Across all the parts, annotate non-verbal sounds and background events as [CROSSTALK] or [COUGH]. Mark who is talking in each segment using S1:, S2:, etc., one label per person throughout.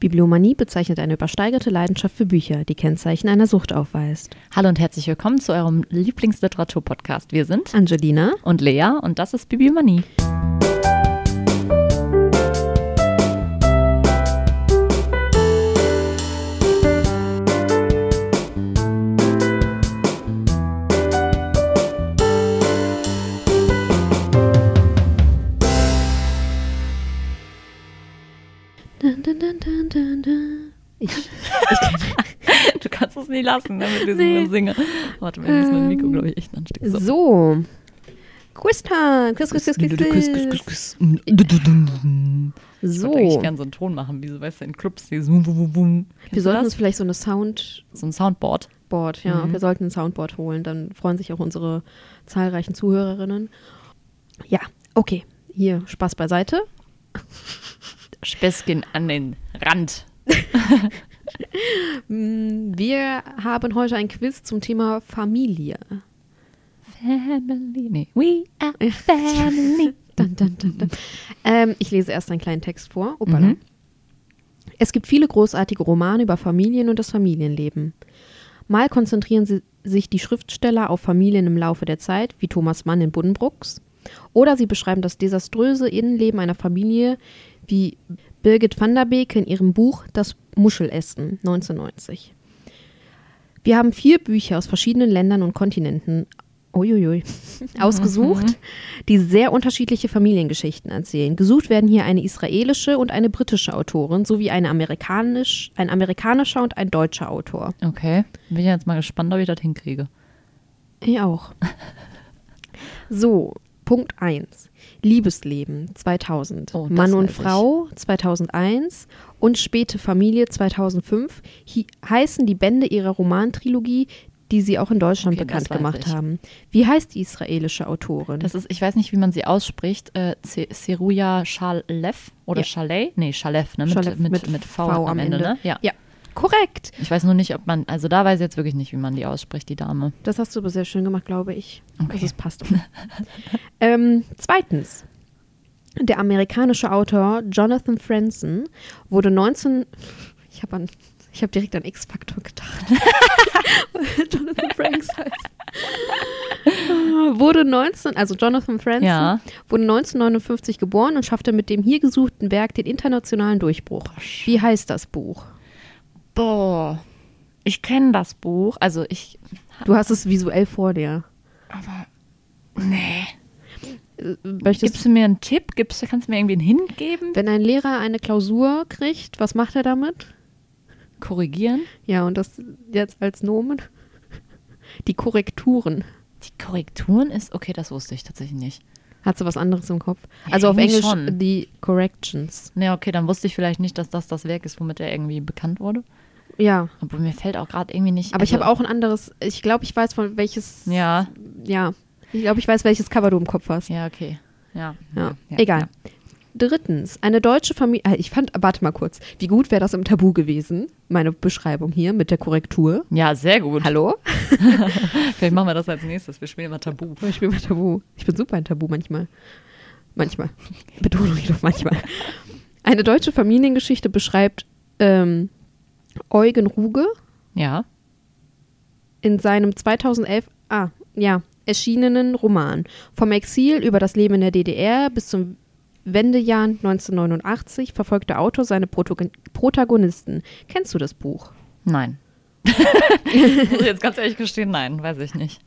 S1: Bibliomanie bezeichnet eine übersteigerte Leidenschaft für Bücher, die Kennzeichen einer Sucht aufweist.
S2: Hallo und herzlich willkommen zu eurem Lieblingsliteratur-Podcast. Wir sind
S1: Angelina
S2: und Lea und das ist Bibliomanie. Nie lassen, ne, mit diesem
S1: Nee.
S2: Singen. Warte, mir ist mein Mikro, glaube ich, echt ansteck.
S1: so. so. Quiz-Time. Quiz, Quiz, Quiz, Quiz, Quiz.
S2: Ich
S1: So.
S2: würde eigentlich gerne so einen Ton machen, wie so, weißt du, in Clubs, dieses Wum, Wum, Wum.
S1: Wir sollten uns vielleicht so eine Soundboard,
S2: So ein Soundboard.
S1: ja,
S2: Mhm.
S1: wir sollten ein Soundboard holen. Dann freuen sich auch unsere zahlreichen Zuhörerinnen. Ja, okay. Hier, Spaß beiseite.
S2: Späßchen an den Rand. [LAUGHS]
S1: Mm, Wir haben heute ein Quiz zum Thema Familie.
S2: Family. Nee. We are family. [LAUGHS]
S1: Dun, dun, dun. Ähm, ich lese erst einen kleinen Text vor.
S2: Mhm.
S1: Es gibt viele großartige Romane über Familien und das Familienleben. Mal konzentrieren sie sich die Schriftsteller auf Familien im Laufe der Zeit, wie Thomas Mann in Buddenbrooks, oder sie beschreiben das desaströse Innenleben einer Familie, wie Birgit van der Beek in ihrem Buch Das Muschelessen 1990. Wir haben vier Bücher aus verschiedenen Ländern und Kontinenten uiuiui, [LAUGHS] ausgesucht, die sehr unterschiedliche Familiengeschichten erzählen. Gesucht werden hier eine israelische und eine britische Autorin sowie eine amerikanisch, ein amerikanischer und ein deutscher Autor.
S2: Okay. Bin ich jetzt mal gespannt, ob ich das hinkriege.
S1: Ich auch. [LAUGHS] So, Punkt 1. Liebesleben 2000.
S2: Oh,
S1: Mann und. Frau 2001 und Späte Familie 2005 hi heißen die Bände ihrer Romantrilogie, die sie auch in Deutschland
S2: Okay,
S1: bekannt gemacht
S2: ich.
S1: haben. Wie heißt die israelische Autorin?
S2: Das ist, ich weiß nicht, wie man sie ausspricht. Äh, Se- Seruja Shalev oder
S1: Ja.
S2: Shaleh? Nee, Shalev, ne? Mit,
S1: Shalev
S2: mit,
S1: mit
S2: mit, v,
S1: V
S2: am Ende, ne? Ja.
S1: ja, korrekt.
S2: Ich weiß nur nicht, ob man, also da weiß ich jetzt wirklich nicht, wie man die ausspricht, die Dame.
S1: Das hast du aber sehr schön gemacht, glaube ich.
S2: Okay.
S1: Also es passt. [LAUGHS] ähm, zweitens. Der amerikanische Autor Jonathan Franzen wurde 19... Ich habe an... Ich habe direkt an X-Faktor gedacht. [LAUGHS] Jonathan Franks heißt. wurde 19, also Jonathan Franzen,
S2: Ja.
S1: wurde 1959 geboren und schaffte mit dem hier gesuchten Werk den internationalen Durchbruch. Wie heißt das Buch?
S2: Boah, ich kenne das Buch. Also ich,
S1: Du hast es visuell vor dir.
S2: aber nee.
S1: Möchtest
S2: Gibst du mir einen Tipp? Gibst, kannst du mir irgendwie einen Hint geben?
S1: Wenn ein Lehrer eine Klausur kriegt, was macht er damit?
S2: Korrigieren?
S1: Ja, und das jetzt als Nomen? Die Korrekturen.
S2: Die Korrekturen ist, okay, das wusste ich tatsächlich nicht.
S1: Hat sie was anderes im Kopf?
S2: Ja,
S1: also auf
S2: irgendwie
S1: Englisch
S2: schon.
S1: die Corrections.
S2: Nee, okay, dann wusste ich vielleicht nicht, dass das das Werk ist, womit er irgendwie bekannt wurde.
S1: Ja,
S2: Obwohl mir fällt auch gerade irgendwie nicht.
S1: aber ich
S2: also-
S1: habe auch ein anderes. Ich glaube, ich weiß von welches.
S2: Ja,
S1: Ja, ich glaube, ich weiß, welches Cover du im Kopf hast.
S2: ja, okay. Ja,
S1: Ja, egal. Drittens, eine deutsche Familie. äh, Ich fand, warte mal kurz. Wie gut wäre das im Tabu gewesen? Meine Beschreibung hier mit der Korrektur.
S2: Ja, sehr gut.
S1: Hallo? [LAUGHS]
S2: Vielleicht machen wir das als nächstes. Wir spielen immer Tabu.
S1: Ich bin mal Tabu. Ich bin super ein Tabu manchmal. Manchmal. Betonung ich doch manchmal. Eine deutsche Familiengeschichte beschreibt ähm, Eugen Ruge
S2: Ja.
S1: in seinem 2011 ah, ja, erschienenen Roman. Vom Exil über das Leben in der DDR bis zum Wendejahr 1989 verfolgt der Autor seine Protagon- Protagonisten. Kennst du das Buch?
S2: Nein. [LAUGHS] Muss ich jetzt ganz ehrlich gestehen, nein, weiß ich nicht.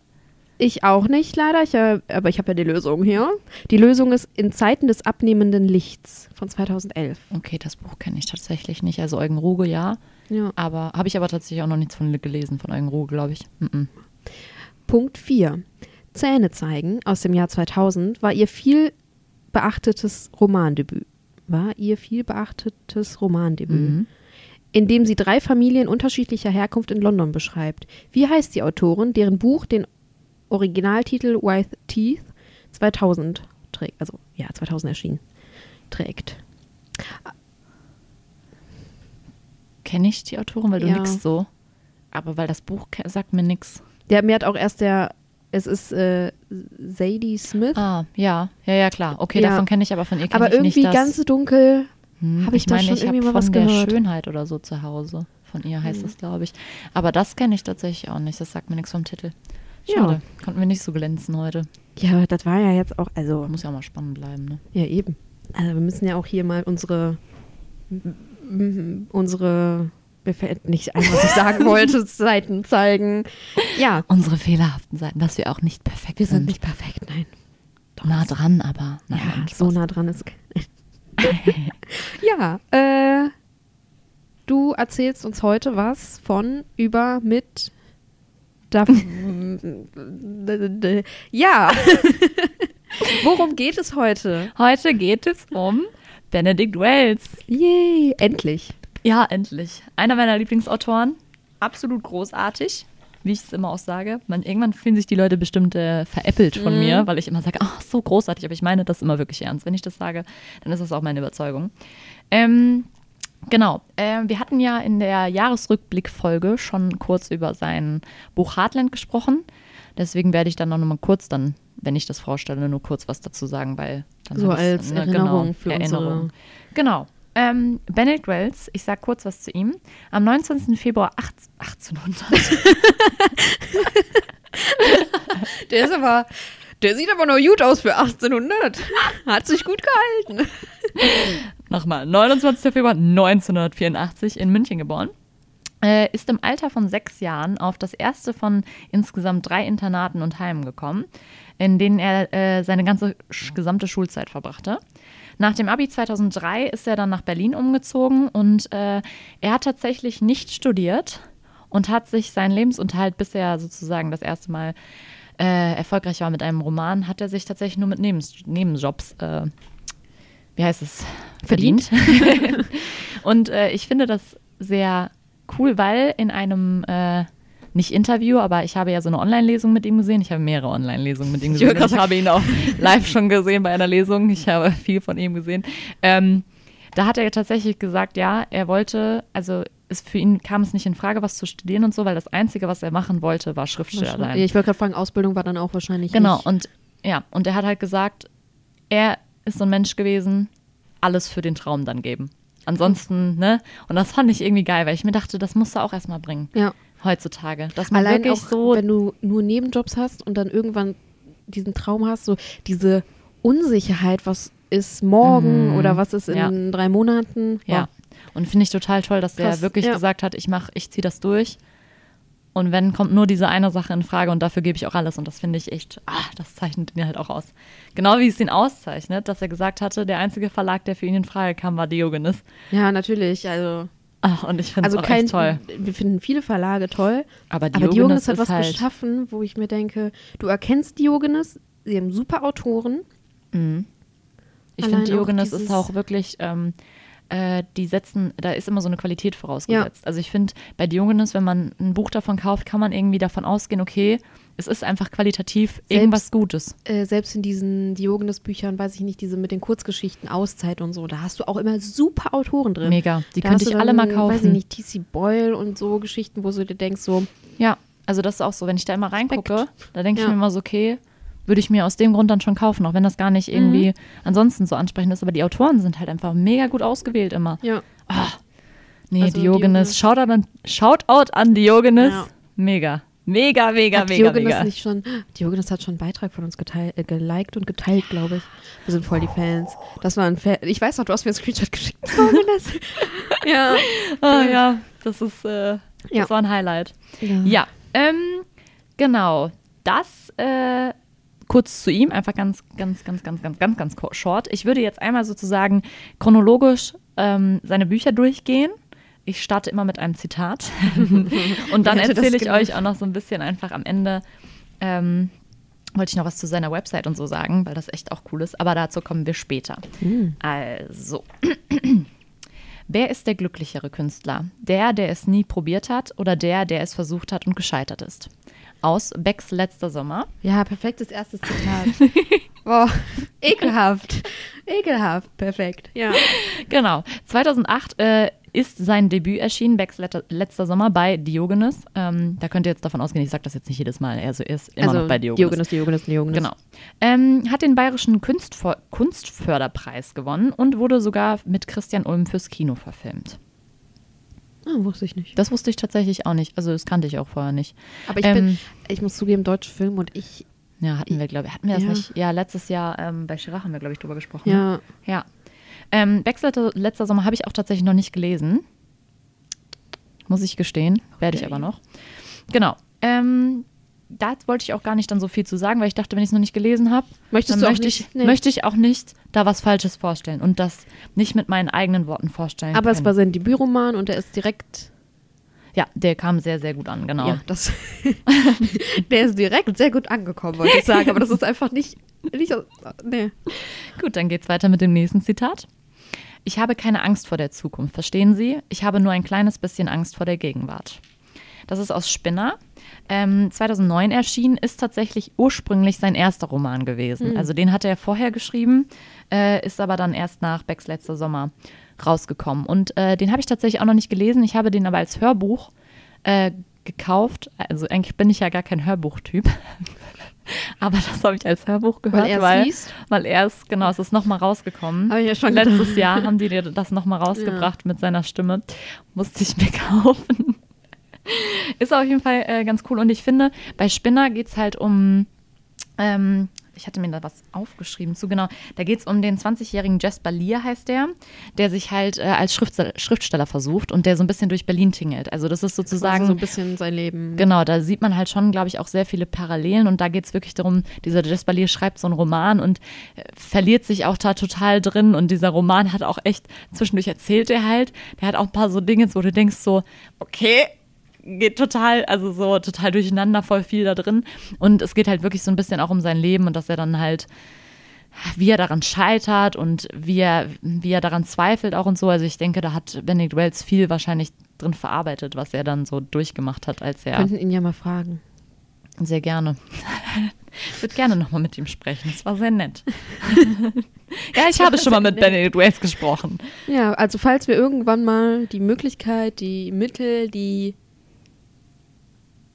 S1: Ich auch nicht, leider. Ich, äh, aber ich habe ja die Lösung hier. Die Lösung ist In Zeiten des abnehmenden Lichts von 2011.
S2: Okay, das Buch kenne ich tatsächlich nicht. Also Eugen Ruge, ja.
S1: Ja.
S2: Aber habe ich aber tatsächlich auch noch nichts von gelesen, von Eugen Ruge, glaube ich. Mhm.
S1: Punkt 4. Zähne zeigen aus dem Jahr 2000 war ihr viel beachtetes Romandebüt. War ihr viel beachtetes Romandebüt,
S2: Mhm.
S1: in dem sie drei Familien unterschiedlicher Herkunft in London beschreibt. Wie heißt die Autorin, deren Buch den Originaltitel White Teeth 2000 trägt, also ja, 2000 erschienen, trägt?
S2: Kenne ich die Autorin, weil du
S1: Ja.
S2: nix so. Aber weil das Buch sagt mir nix.
S1: Der mir hat auch erst der, es ist äh, Sadie Smith,
S2: Ah, ja, ja, ja, klar. Okay,
S1: Ja.
S2: davon kenne ich aber von ihr
S1: aber irgendwie
S2: nicht
S1: ganz dunkel.
S2: Hm,
S1: Hab ich
S2: ich meine,
S1: schon
S2: ich habe
S1: irgendwie mal
S2: von
S1: was
S2: der
S1: gehört?
S2: Schönheit oder so zu Hause. Von ihr heißt es, glaube ich. Aber das kenne ich tatsächlich auch nicht. Das sagt mir nichts vom Titel.
S1: Ja.
S2: Schade. Konnten wir nicht so glänzen heute.
S1: Ja, das war ja jetzt auch, also,
S2: Muss ja auch mal spannend bleiben, ne?
S1: ja eben. Also wir müssen ja auch hier mal unsere, unsere, mir fällt nicht ein, was ich sagen [LAUGHS] wollte, Seiten zeigen. Ja,
S2: Unsere fehlerhaften Seiten, dass wir auch nicht perfekt
S1: wir sind
S2: sind.
S1: nicht perfekt, nein.
S2: nah dran, aber nein,
S1: ja,
S2: nein,
S1: so nah dran ist. [LAUGHS] ja, äh, du erzählst uns heute was von über mit. Da, [LAUGHS] ja. Worum geht es heute?
S2: Heute geht es um Benedict Wells.
S1: Yay, endlich.
S2: Ja, endlich. Einer meiner Lieblingsautoren. Absolut großartig, wie ich es immer auch sage. Man, irgendwann fühlen sich die Leute bestimmt äh, veräppelt von
S1: Mhm.
S2: mir, weil ich immer sage, ach, so großartig. Aber ich meine das immer wirklich ernst. Wenn ich das sage, dann ist das auch meine Überzeugung. Ähm, genau. Ähm, wir hatten ja in der Jahresrückblickfolge schon kurz über sein Buch Heartland gesprochen. Deswegen werde ich dann noch mal kurz dann, wenn ich das vorstelle, nur kurz was dazu sagen, weil dann
S1: So als
S2: ne,
S1: Erinnerung
S2: genau,
S1: für
S2: Erinnerung.
S1: unsere-
S2: Genau. Ähm, Benedict Wells, ich sag kurz was zu ihm. Am 19. Februar 18, 1800. [LAUGHS]
S1: Der ist aber, der sieht aber noch gut aus für 1800. Hat sich gut gehalten.
S2: Nochmal, 29. Februar 1984 in München geboren. Äh, ist im Alter von sechs Jahren auf das erste von insgesamt drei Internaten und Heimen gekommen, in denen er äh, seine ganze gesamte Schulzeit verbrachte. Nach dem Abi 2003 ist er dann nach Berlin umgezogen und äh, er hat tatsächlich nicht studiert und hat sich seinen Lebensunterhalt, bis er sozusagen das erste Mal äh, erfolgreich war mit einem Roman, hat er sich tatsächlich nur mit Nebens Nebenjobs, äh, wie heißt es, verdient. [LAUGHS] und äh, ich finde das sehr cool, weil in einem äh, nicht Interview, aber ich habe ja so eine Online-Lesung mit ihm gesehen. Ich habe mehrere Online-Lesungen mit ihm
S1: Ich
S2: gesehen. Ich,
S1: gerade
S2: habe ihn auch [LAUGHS] live schon gesehen bei einer Lesung. Ich habe viel von ihm gesehen. Ähm, da hat er tatsächlich gesagt, ja, er wollte, also es, für ihn kam es nicht in Frage, was zu studieren und so, weil das Einzige, was er machen wollte, war Schriftsteller sein.
S1: Ich wollte gerade fragen, Ausbildung war dann auch wahrscheinlich
S2: Genau,
S1: nicht.
S2: und ja, und er hat halt gesagt, er ist so ein Mensch gewesen, alles für den Traum dann geben. Ansonsten, ne? Und das fand ich irgendwie geil, weil ich mir dachte, das musst du auch erstmal bringen.
S1: Ja.
S2: Heutzutage. Dass man
S1: Allein
S2: wirklich
S1: auch,
S2: so.
S1: wenn du nur Nebenjobs hast und dann irgendwann diesen Traum hast, so diese Unsicherheit, was ist morgen
S2: Mhm.
S1: oder was ist in
S2: Ja.
S1: drei Monaten.
S2: Ja. Und finde ich total toll, dass der
S1: Krass,
S2: wirklich
S1: ja.
S2: gesagt hat, ich mach, ich ziehe das durch. Und wenn, kommt nur diese eine Sache in Frage und dafür gebe ich auch alles. Und das finde ich echt, ah, das zeichnet ihn halt auch aus. Genau wie es ihn auszeichnet, dass er gesagt hatte, der einzige Verlag, der für ihn in Frage kam, war Diogenes.
S1: Ja, natürlich. Also,
S2: Ah, und ich finde es
S1: also
S2: auch
S1: kein,
S2: toll.
S1: wir finden viele Verlage toll,
S2: Aber
S1: aber
S2: Diogenes,
S1: Diogenes hat
S2: ist
S1: was
S2: halt,
S1: geschaffen, wo ich mir denke, du erkennst Diogenes, sie haben super Autoren.
S2: Mhm. Ich finde, Diogenes ist auch wirklich, ähm, äh, die setzen, da ist immer so eine Qualität vorausgesetzt. Also ich finde, bei Diogenes, wenn man ein Buch davon kauft, kann man irgendwie davon ausgehen, okay, es ist einfach qualitativ irgendwas Gutes.
S1: Äh, selbst in diesen Diogenes-Büchern, weiß ich nicht, diese mit den Kurzgeschichten, Auszeit und so, da hast du auch immer super Autoren drin.
S2: Mega. Die
S1: Da
S2: könnte ich
S1: du
S2: alle
S1: dann,
S2: mal
S1: Weiß ich
S2: kaufen.
S1: nicht, T.C. Boyle und so Geschichten, wo du dir denkst, so,
S2: Ja, also das ist auch so, wenn ich da immer reingucke, da denke ich
S1: Ja.
S2: mir immer so, okay, würde ich mir aus dem Grund dann schon kaufen, auch wenn das gar nicht irgendwie
S1: Mhm.
S2: ansonsten so ansprechend ist. Aber die Autoren sind halt einfach mega gut ausgewählt immer.
S1: ja.
S2: Ah, nee,
S1: Also
S2: Diogenes.
S1: Diogenes-
S2: Shoutout an, Shoutout an Diogenes.
S1: Ja.
S2: Mega. Mega, mega,
S1: hat
S2: mega,
S1: Diogenes
S2: mega.
S1: nicht schon, Diogenes hat schon einen Beitrag von uns geteilt, äh, geliked und geteilt, glaube ich. Wir sind voll die Fans. Das war ein Fan. Ich weiß noch, du hast mir einen Screenshot geschickt. Diogenes. [LAUGHS] ja.
S2: Ah, ja, das ist, äh,
S1: Ja.
S2: das war ein Highlight.
S1: ja.
S2: Ja, ähm, genau. Das äh, kurz zu ihm, einfach ganz, ganz, ganz, ganz, ganz, ganz, ganz short. Ich würde jetzt einmal sozusagen chronologisch ähm, seine Bücher durchgehen. Ich starte immer mit einem Zitat. [LAUGHS] Und dann erzähle ich euch auch noch so ein bisschen einfach am Ende. Ähm, wollte ich noch was zu seiner Website und so sagen, weil das echt auch cool ist. Aber dazu kommen wir später.
S1: Hm.
S2: Also. [CLEARS THROAT] Wer ist der glücklichere Künstler? Der, der es nie probiert hat oder der, der es versucht hat und gescheitert ist? Aus Becks letzter Sommer.
S1: Ja, perfektes erstes Zitat. [LAUGHS] Boah, ekelhaft. Ekelhaft, perfekt. Ja.
S2: Genau. 2008 äh, ist sein Debüt erschienen, Becks letzter, Sommer bei Diogenes. Ähm, da könnt ihr jetzt davon ausgehen, ich sage das jetzt nicht jedes Mal, er ist immer
S1: also
S2: noch bei Diogenes.
S1: Diogenes, Diogenes, Diogenes.
S2: Genau. Ähm, hat den Bayerischen Kunstför Kunstförderpreis gewonnen und wurde sogar mit Christian Ulm fürs Kino verfilmt.
S1: Ah, wusste ich nicht.
S2: Das wusste ich tatsächlich auch nicht. Also das kannte ich auch vorher nicht.
S1: Aber ich
S2: Ähm,
S1: bin, ich muss zugeben, deutsche Film und ich,
S2: Ja, hatten wir, glaube ich. Hatten wir das
S1: Ja.
S2: nicht? Ja, letztes Jahr ähm, bei Chirac haben wir, glaube ich, drüber gesprochen. ne?
S1: ja,
S2: Ja. Ähm, Becks letzter, Sommer habe ich auch tatsächlich noch nicht gelesen. Muss ich gestehen. Werde ich aber noch. Genau. Ähm, da wollte ich auch gar nicht dann so viel zu sagen, weil ich dachte, wenn ich es noch nicht gelesen habe, möchte, ich,
S1: Nee.
S2: möchte ich auch nicht da was Falsches vorstellen und das nicht mit meinen eigenen Worten vorstellen
S1: aber es
S2: können.
S1: war sein Debütroman und er ist direkt,
S2: Ja, der kam sehr, sehr gut an, genau.
S1: ja, das, [LAUGHS] der ist direkt sehr gut angekommen, wollte ich sagen, aber das ist einfach nicht, nicht, nee.
S2: Gut, dann geht's weiter mit dem nächsten Zitat. Ich habe keine Angst vor der Zukunft, verstehen Sie? Ich habe nur ein kleines bisschen Angst vor der Gegenwart. Das ist aus Spinner. Ähm, 2009 erschienen, ist tatsächlich ursprünglich sein erster Roman gewesen. Also den hatte er vorher geschrieben, äh, ist aber dann erst nach Becks letzter Sommer rausgekommen. Und äh, den habe ich tatsächlich auch noch nicht gelesen. Ich habe den aber als Hörbuch äh, gekauft. Also eigentlich bin ich ja gar kein Hörbuchtyp. [LAUGHS] aber das habe ich als Hörbuch gehört,
S1: Weil er
S2: weil,
S1: liest?
S2: weil er es, genau, es ist nochmal rausgekommen.
S1: Habe ich ja schon
S2: Letztes
S1: gedacht.
S2: Jahr haben die dir [LAUGHS] das nochmal rausgebracht mit seiner Stimme. Musste ich mir [LAUGHS] kaufen. Ist auf jeden Fall äh, ganz cool. Und ich finde, bei Spinner geht es halt um. Ähm, ich hatte mir da was aufgeschrieben zu, genau. Da geht es um den 20-jährigen Jasper Lear, heißt der, der sich halt äh, als Schriftsteller, Schriftsteller versucht und der so ein bisschen durch Berlin tingelt. Also, das ist sozusagen.
S1: Also so ein bisschen sein Leben.
S2: Genau, da sieht man halt schon, glaube ich, auch sehr viele Parallelen und da geht es wirklich darum, dieser Jasper Lear schreibt so einen Roman und äh, verliert sich auch da total drin und dieser Roman hat auch echt, zwischendurch erzählt er halt, der hat auch ein paar so Dinge, wo du denkst so, okay, geht total, also so total durcheinander, voll viel da drin und es geht halt wirklich so ein bisschen auch um sein Leben und dass er dann halt wie er daran scheitert und wie er, wie er daran zweifelt auch und so. Also ich denke, da hat Benedict Wells viel wahrscheinlich drin verarbeitet, was er dann so durchgemacht hat, als er
S1: Könnten ihn ja mal fragen.
S2: sehr gerne. Ich würde gerne nochmal mit ihm sprechen. Es war sehr nett. [LAUGHS] ja, ich habe schon mal mit Benedict Wells gesprochen.
S1: Ja, also falls wir irgendwann mal die Möglichkeit, die Mittel, die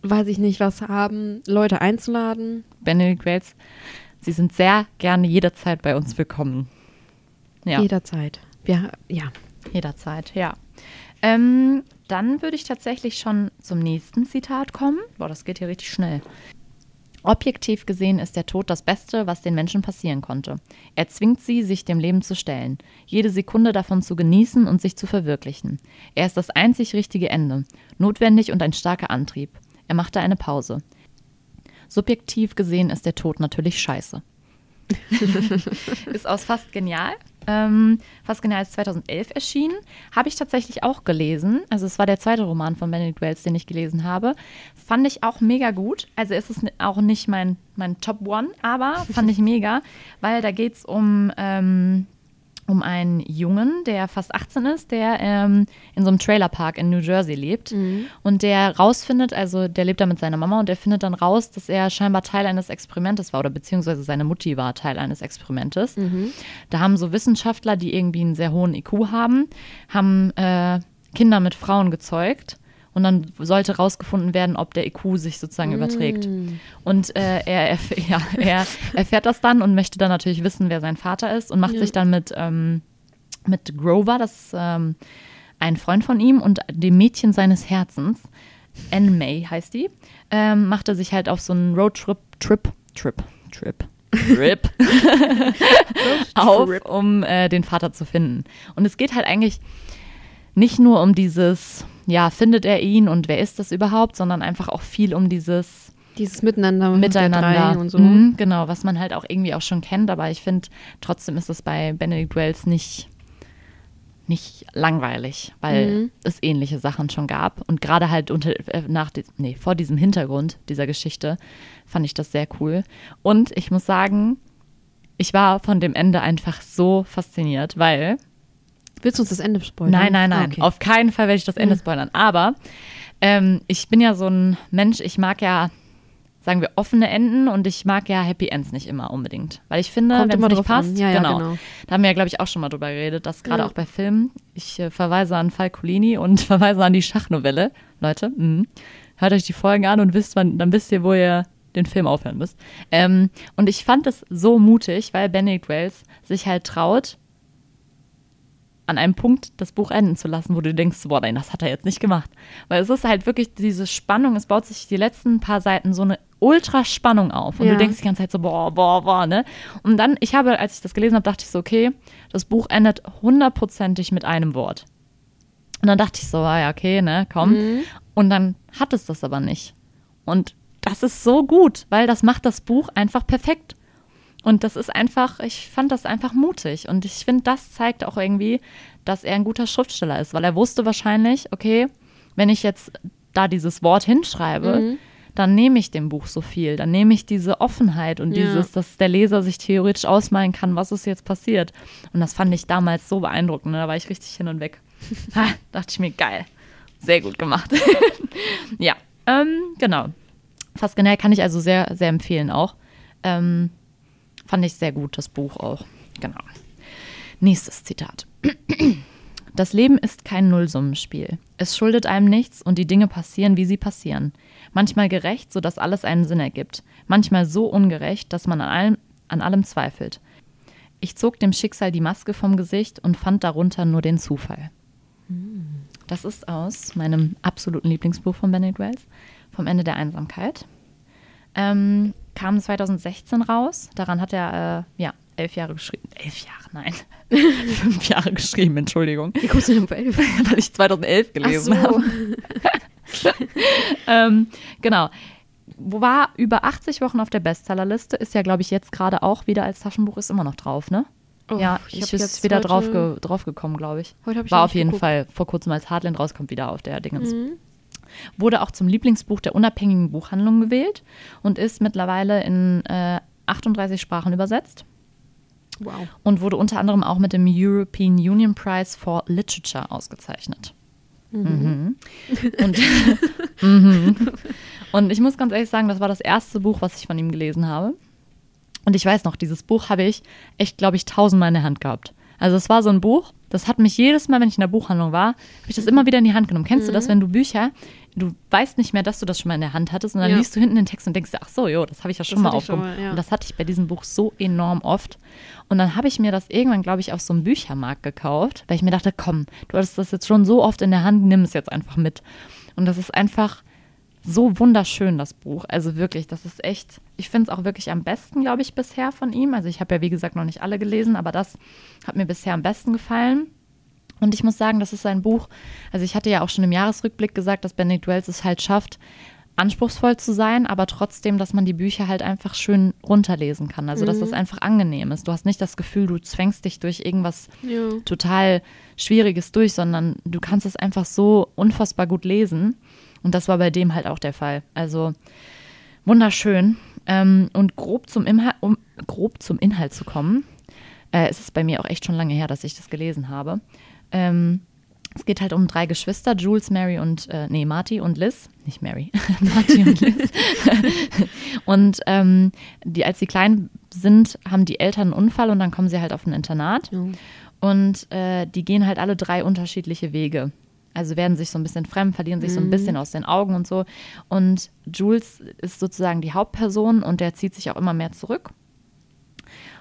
S1: weiß ich nicht was haben, Leute einzuladen.
S2: Benedict Wells, Sie sind sehr gerne jederzeit bei uns willkommen. Ja,
S1: Jederzeit. Ja, ja.
S2: jederzeit, ja. Ähm, dann würde ich tatsächlich schon zum nächsten Zitat kommen. Boah, das geht hier richtig schnell. Objektiv gesehen ist der Tod das Beste, was den Menschen passieren konnte. Er zwingt sie, sich dem Leben zu stellen, jede Sekunde davon zu genießen und sich zu verwirklichen. Er ist das einzig richtige Ende, notwendig und ein starker Antrieb. Er machte eine Pause. Subjektiv gesehen ist der Tod natürlich scheiße. [LAUGHS] ist aus Fast Genial. Ähm, Fast Genial ist 2011 erschienen. Habe ich tatsächlich auch gelesen. Also es war der zweite Roman von Benedict Wells, den ich gelesen habe. Fand ich auch mega gut. Also ist es auch nicht mein, mein Top One, aber fand ich mega, [LAUGHS] weil da geht es um, ähm, um einen Jungen, der fast 18 ist, der ähm, in so einem Trailerpark in New Jersey lebt und der rausfindet, also der lebt da mit seiner Mama und der findet dann raus, dass er scheinbar Teil eines Experimentes war oder beziehungsweise seine Mutti war Teil eines Experimentes. Da haben so Wissenschaftler, die irgendwie einen sehr hohen IQ haben, haben äh, Kinder mit Frauen gezeugt. Und dann sollte rausgefunden werden, ob der IQ sich sozusagen überträgt. Und äh, er, erf [LAUGHS] ja, er erfährt das dann und möchte dann natürlich wissen, wer sein Vater ist und macht
S1: Ja.
S2: sich dann mit, ähm, mit Grover, das ist ähm, ein Freund von ihm, und dem Mädchen seines Herzens, Anne May heißt die, ähm, macht er sich halt auf so einen Roadtrip, Trip, Trip, Trip, Trip [LAUGHS] auf, um äh, den Vater zu finden. Und es geht halt eigentlich nicht nur um dieses, ja, findet er ihn und wer ist das überhaupt, sondern einfach auch viel um dieses
S1: Dieses Miteinander, der
S2: Miteinander.
S1: und so.
S2: Mhm, genau, was man halt auch irgendwie auch schon kennt, aber ich finde, trotzdem ist es bei Benedict Wells nicht, nicht langweilig, weil
S1: Mhm.
S2: es ähnliche Sachen schon gab. Und gerade halt unter, äh, nach, nee, vor diesem Hintergrund dieser Geschichte fand ich das sehr cool. Und ich muss sagen, ich war von dem Ende einfach so fasziniert, weil
S1: Willst du uns das Ende spoilern?
S2: Nein, nein,
S1: Ah,
S2: nein.
S1: okay.
S2: Auf keinen Fall werde ich das Ende
S1: Ja.
S2: spoilern. Aber ähm, ich bin ja so ein Mensch, ich mag ja sagen wir, offene Enden und ich mag ja Happy Ends nicht immer unbedingt. Weil ich finde, wenn es nicht passt,
S1: Ja, ja,
S2: genau.
S1: genau.
S2: Da haben wir ja, glaube ich, auch schon mal drüber geredet, dass gerade
S1: Ja.
S2: auch bei Filmen, ich äh, verweise an Falcolini und [LAUGHS] verweise an die Schachnovelle. Leute, mh. hört euch die Folgen an und wisst, wann, dann wisst ihr, wo ihr den Film aufhören müsst. Ähm, und ich fand es so mutig, weil Benedict Wells sich halt traut, an einem Punkt das Buch enden zu lassen, wo du denkst, boah, nein, das hat er jetzt nicht gemacht. Weil es ist halt wirklich diese Spannung, es baut sich die letzten paar Seiten so eine Ultraspannung auf. Und
S1: Ja.
S2: du denkst die ganze Zeit so, boah, boah, boah, ne? Und dann, ich habe, als ich das gelesen habe, dachte ich so, okay, das Buch endet hundertprozentig mit einem Wort. Und dann dachte ich so, ah ja, okay, ne, komm. Und dann hat es das aber nicht. Und das ist so gut, weil das macht das Buch einfach perfekt. Und das ist einfach, ich fand das einfach mutig. Und ich finde, das zeigt auch irgendwie, dass er ein guter Schriftsteller ist, weil er wusste wahrscheinlich, okay, wenn ich jetzt da dieses Wort hinschreibe, dann nehme ich dem Buch so viel. Dann nehme ich diese Offenheit und
S1: Ja.
S2: dieses, dass der Leser sich theoretisch ausmalen kann, was ist jetzt passiert. Und das fand ich damals so beeindruckend. Ne? Da war ich richtig hin und weg. [LAUGHS] ha, dachte ich mir, geil. Sehr gut gemacht. [LAUGHS] ja, ähm, genau. Fast generell kann ich also sehr, sehr empfehlen auch. Ähm, fand ich sehr gut, das Buch auch. Genau. Nächstes Zitat. [CLEARS THROAT] Das Leben ist kein Nullsummenspiel. Es schuldet einem nichts und die Dinge passieren, wie sie passieren. Manchmal gerecht, sodass alles einen Sinn ergibt. Manchmal so ungerecht, dass man an allem, an allem zweifelt. Ich zog dem Schicksal die Maske vom Gesicht und fand darunter nur den Zufall. Das ist aus meinem absoluten Lieblingsbuch von Benedict Wells, vom Ende der Einsamkeit. Ähm, kam 2016 raus. Daran hat er äh, ja elf Jahre geschrieben. Elf Jahre, nein. [LAUGHS] Fünf Jahre geschrieben, Entschuldigung.
S1: Wie kommst du denn auf elf? [LAUGHS]
S2: Weil ich 2011
S1: Ach
S2: gelesen
S1: so.
S2: habe. [LAUGHS] Ähm, genau. War über 80 Wochen auf der Bestsellerliste, ist ja, glaube ich, jetzt gerade auch wieder als Taschenbuch, ist immer noch drauf, ne?
S1: Oh,
S2: ja,
S1: ich
S2: ich, ist
S1: jetzt
S2: wieder
S1: heute-
S2: drauf, ge drauf gekommen, glaube ich.
S1: Heute ich
S2: War auf jeden
S1: geguckt.
S2: Fall vor kurzem, als Heartland rauskommt, wieder auf der Dingens.
S1: Mhm.
S2: Wurde auch zum Lieblingsbuch der unabhängigen Buchhandlung gewählt und ist mittlerweile in äh, 38 Sprachen übersetzt
S1: Wow.
S2: und wurde unter anderem auch mit dem European Union Prize for Literature ausgezeichnet. Mhm. Und, [LAUGHS] mhm. und ich muss ganz ehrlich sagen, das war das erste Buch, was ich von ihm gelesen habe. Und ich weiß noch, dieses Buch habe ich echt, glaube ich, tausendmal in der Hand gehabt. Also es war so ein Buch, das hat mich jedes Mal, wenn ich in der Buchhandlung war, habe ich das immer wieder in die Hand genommen. Kennst du das, wenn du Bücher, du weißt nicht mehr, dass du das schon mal in der Hand hattest und dann
S1: Ja.
S2: liest du hinten den Text und denkst, dir, ach so, jo, das habe ich ja schon mal aufgehoben.
S1: mal, ja.
S2: Und das hatte ich bei diesem Buch so enorm oft. Und dann habe ich mir das irgendwann, glaube ich, auf so einem Büchermarkt gekauft, weil ich mir dachte, komm, du hattest das jetzt schon so oft in der Hand, nimm es jetzt einfach mit. Und das ist einfach so wunderschön, das Buch. Also wirklich, das ist echt, ich finde es auch wirklich am besten, glaube ich, bisher von ihm. Also ich habe ja, wie gesagt, noch nicht alle gelesen, aber das hat mir bisher am besten gefallen. Und ich muss sagen, das ist ein Buch, also ich hatte ja auch schon im Jahresrückblick gesagt, dass Benedict Wells es halt schafft, anspruchsvoll zu sein, aber trotzdem, dass man die Bücher halt einfach schön runterlesen kann. Also, dass das einfach angenehm ist. Du hast nicht das Gefühl, du zwängst dich durch irgendwas
S1: Ja.
S2: total Schwieriges durch, sondern du kannst es einfach so unfassbar gut lesen. Und das war bei dem halt auch der Fall. Also wunderschön. Ähm, und grob zum, Inhalt, um grob zum Inhalt zu kommen, äh, es ist bei mir auch echt schon lange her, dass ich das gelesen habe. Ähm, es geht halt um drei Geschwister, Jules, Mary und, äh, nee, Marty und Liz. Nicht Mary, [LAUGHS] Marty und Liz. [LAUGHS] und ähm, die, als sie klein sind, haben die Eltern einen Unfall und dann kommen sie halt auf ein Internat.
S1: Ja.
S2: Und äh, die gehen halt alle drei unterschiedliche Wege. Also werden sich so ein bisschen fremd, verlieren sich so ein bisschen aus den Augen und so. Und Jules ist sozusagen die Hauptperson und der zieht sich auch immer mehr zurück.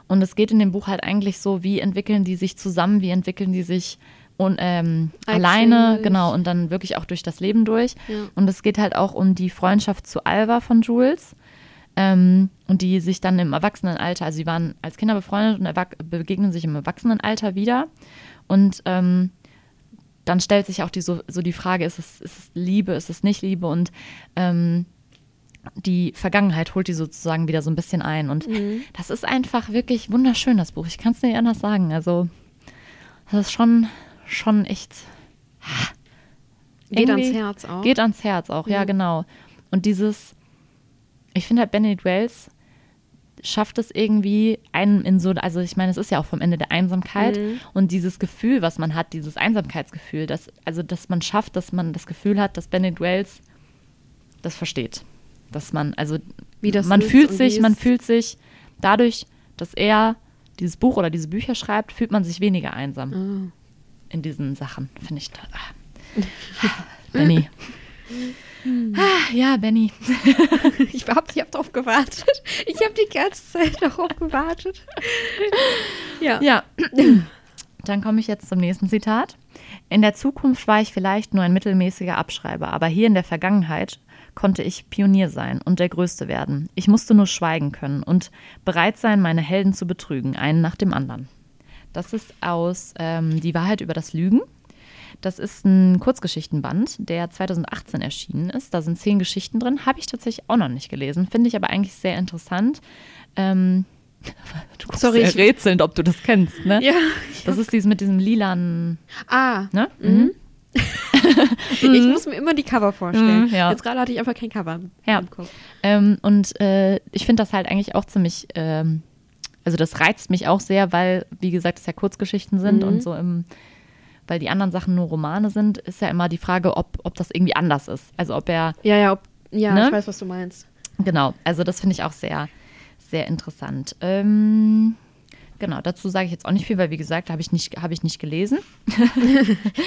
S2: Und es geht in dem Buch halt eigentlich so, wie entwickeln die sich zusammen, wie entwickeln die sich und, ähm, alleine, genau, und dann wirklich auch durch das Leben durch.
S1: Ja.
S2: Und es geht halt auch um die Freundschaft zu Alva von Jules. Ähm, und die sich dann im Erwachsenenalter, also sie waren als Kinder befreundet und begegnen sich im Erwachsenenalter wieder. Und ähm, dann stellt sich auch die, so, so die Frage, ist es, ist es Liebe, ist es nicht Liebe? Und ähm, die Vergangenheit holt die sozusagen wieder so ein bisschen ein. Und
S1: Mhm.
S2: das ist einfach wirklich wunderschön, das Buch. Ich kann es nicht anders sagen. Also, das ist schon, schon echt.
S1: Geht ans Herz auch.
S2: Geht ans Herz auch, ja,
S1: Ja.
S2: genau. Und dieses, ich finde halt Benedict Wells schafft es irgendwie einen in so, also ich meine, es ist ja auch vom Ende der Einsamkeit
S1: Mhm.
S2: und dieses Gefühl, was man hat, dieses Einsamkeitsgefühl, dass, also dass man schafft, dass man das Gefühl hat, dass Benedict Wells das versteht. Dass man, also
S1: Wie das
S2: man fühlt sich, man fühlt sich dadurch, dass er dieses Buch oder diese Bücher schreibt, fühlt man sich weniger einsam
S1: Ah.
S2: in diesen Sachen, finde ich. toll. [LAUGHS] Ah. Benny. Ah, ja, Benny. [LAUGHS]
S1: Ich hab, ich hab drauf gewartet. Ich habe die ganze Zeit darauf gewartet. Ja.
S2: Ja. Dann komme ich jetzt zum nächsten Zitat. In der Zukunft war ich vielleicht nur ein mittelmäßiger Abschreiber, aber hier in der Vergangenheit konnte ich Pionier sein und der Größte werden. Ich musste nur schweigen können und bereit sein, meine Helden zu betrügen, einen nach dem anderen. Das ist aus ähm, Die Wahrheit über das Lügen. Das ist ein Kurzgeschichtenband, der 2018 erschienen ist. Da sind zehn Geschichten drin. Habe ich tatsächlich auch noch nicht gelesen. Finde ich aber eigentlich sehr interessant. Ähm, [LAUGHS] du guckst
S1: Sorry,
S2: sehr
S1: ich-
S2: rätselnd, ob du das kennst, ne?
S1: Ja.
S2: Das ist dieses mit diesem lilanen,
S1: Ah.
S2: ne?
S1: Mhm. [LAUGHS] Ich muss mir immer die Cover vorstellen.
S2: Mhm, ja.
S1: Jetzt gerade hatte ich einfach kein Cover
S2: Ja.
S1: im Kopf.
S2: Ähm, und äh, ich finde das halt eigentlich auch ziemlich, ähm, also das reizt mich auch sehr, weil, wie gesagt, es ja Kurzgeschichten sind
S1: Mhm.
S2: und so im, weil die anderen Sachen nur Romane sind, ist ja immer die Frage, ob, ob das irgendwie anders ist. Also ob er,
S1: Ja, ja, ob, ja,
S2: Ne?
S1: ich weiß, was du meinst.
S2: genau, also das finde ich auch sehr, sehr interessant. Ähm, genau, dazu sage ich jetzt auch nicht viel, weil wie gesagt, habe ich nicht, habe ich nicht gelesen. [LAUGHS]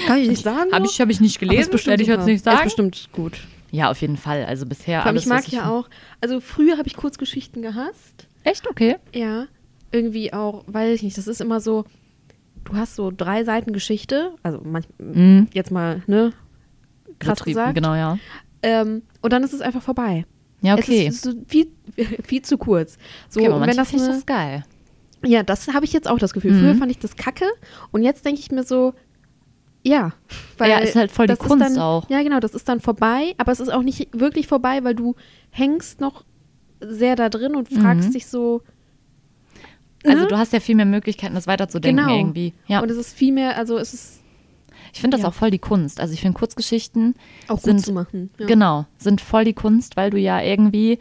S1: Kann ich nicht sagen.
S2: Habe ich, habe ich nicht
S1: ist
S2: gelesen, werde ich jetzt nicht
S1: Ist
S2: sagen.
S1: bestimmt gut.
S2: Ja, auf jeden Fall. Also bisher alles,
S1: ich mag ja auch, also früher habe ich Kurzgeschichten gehasst.
S2: Echt? Okay.
S1: Ja. Irgendwie auch, weiß ich nicht, das ist immer so, du hast so drei Seiten Geschichte, also manch,
S2: Mhm.
S1: jetzt mal, ne, krass
S2: Betrieben,
S1: gesagt.
S2: Genau, ja.
S1: Ähm, und dann ist es einfach vorbei.
S2: Ja, okay.
S1: Es ist so viel, [LAUGHS] viel zu kurz. So,
S2: okay, aber
S1: und wenn das eine,
S2: das geil.
S1: Ja, das habe ich jetzt auch das Gefühl.
S2: Mhm.
S1: Früher fand ich das kacke und jetzt denke ich mir so, ja.
S2: Ja, ist halt voll die Kunst
S1: dann,
S2: auch.
S1: Ja, genau, das ist dann vorbei, aber es ist auch nicht wirklich vorbei, weil du hängst noch sehr da drin und fragst
S2: Mhm.
S1: dich so.
S2: Also
S1: ne?
S2: du hast ja viel mehr Möglichkeiten, das weiterzudenken
S1: Genau.
S2: irgendwie. Ja.
S1: Und es ist viel mehr, also es ist
S2: Ich finde das
S1: ja.
S2: auch voll die Kunst. Also ich finde Kurzgeschichten
S1: auch gut
S2: sind
S1: zu machen. Ja.
S2: genau sind voll die Kunst, weil du ja irgendwie